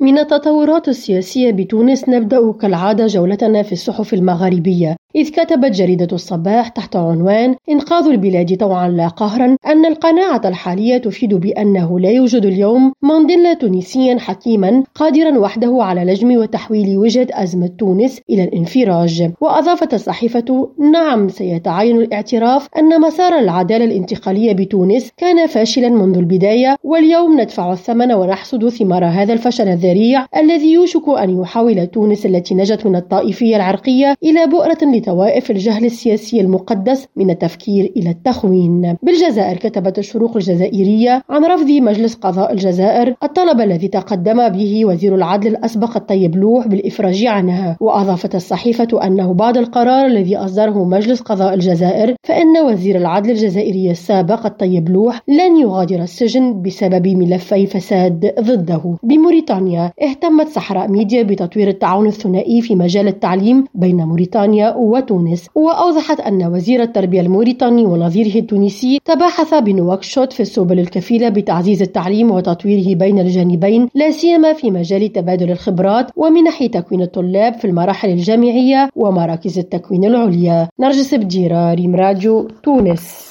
من التطورات السياسية بتونس نبدأ كالعادة جولتنا في الصحف المغاربية. إذ كتبت جريدة الصباح تحت عنوان إنقاذ البلاد طوعا لا قهرا أن القناعة الحالية تفيد بأنه لا يوجد اليوم مانديلا تونسيا حكيما قادرا وحده على لجم وتحويل وجهة أزمة تونس إلى الانفراج. وأضافت الصحيفة نعم سيتعين الاعتراف أن مسار العدالة الانتقالية بتونس كان فاشلا منذ البداية واليوم ندفع الثمن ونحصد ثمار هذا الفشل الذريع الذي يوشك أن يحول تونس التي نجت من الطائفية العرقية إلى بؤرة لطوائف الجهل السياسي المقدس من التفكير إلى التخوين. بالجزائر كتبت الشروق الجزائرية عن رفض مجلس قضاء الجزائر الطلب الذي تقدم به وزير العدل الأسبق الطيب لوح بالإفراج عنها وأضافت الصحيفة أنه بعد القرار الذي أصدره مجلس قضاء الجزائر فإن وزير العدل الجزائري السابق الطيب لوح لن يغادر السجن بسبب ملفي فساد ضده. بموريتانيا اهتمت صحراء ميديا بتطوير التعاون الثنائي في مجال التعليم بين موريتانيا وتونس وأوضحت أن وزير التربية الموريتاني ونظيره التونسي تباحث بنواكشوط في السبل الكفيلة بتعزيز التعليم وتطويره بين الجانبين لا سيما في مجال تبادل الخبرات ومنح تكوين الطلاب في المراحل الجامعية ومراكز التكوين العليا. نرجس بديرة ريم راديو تونس.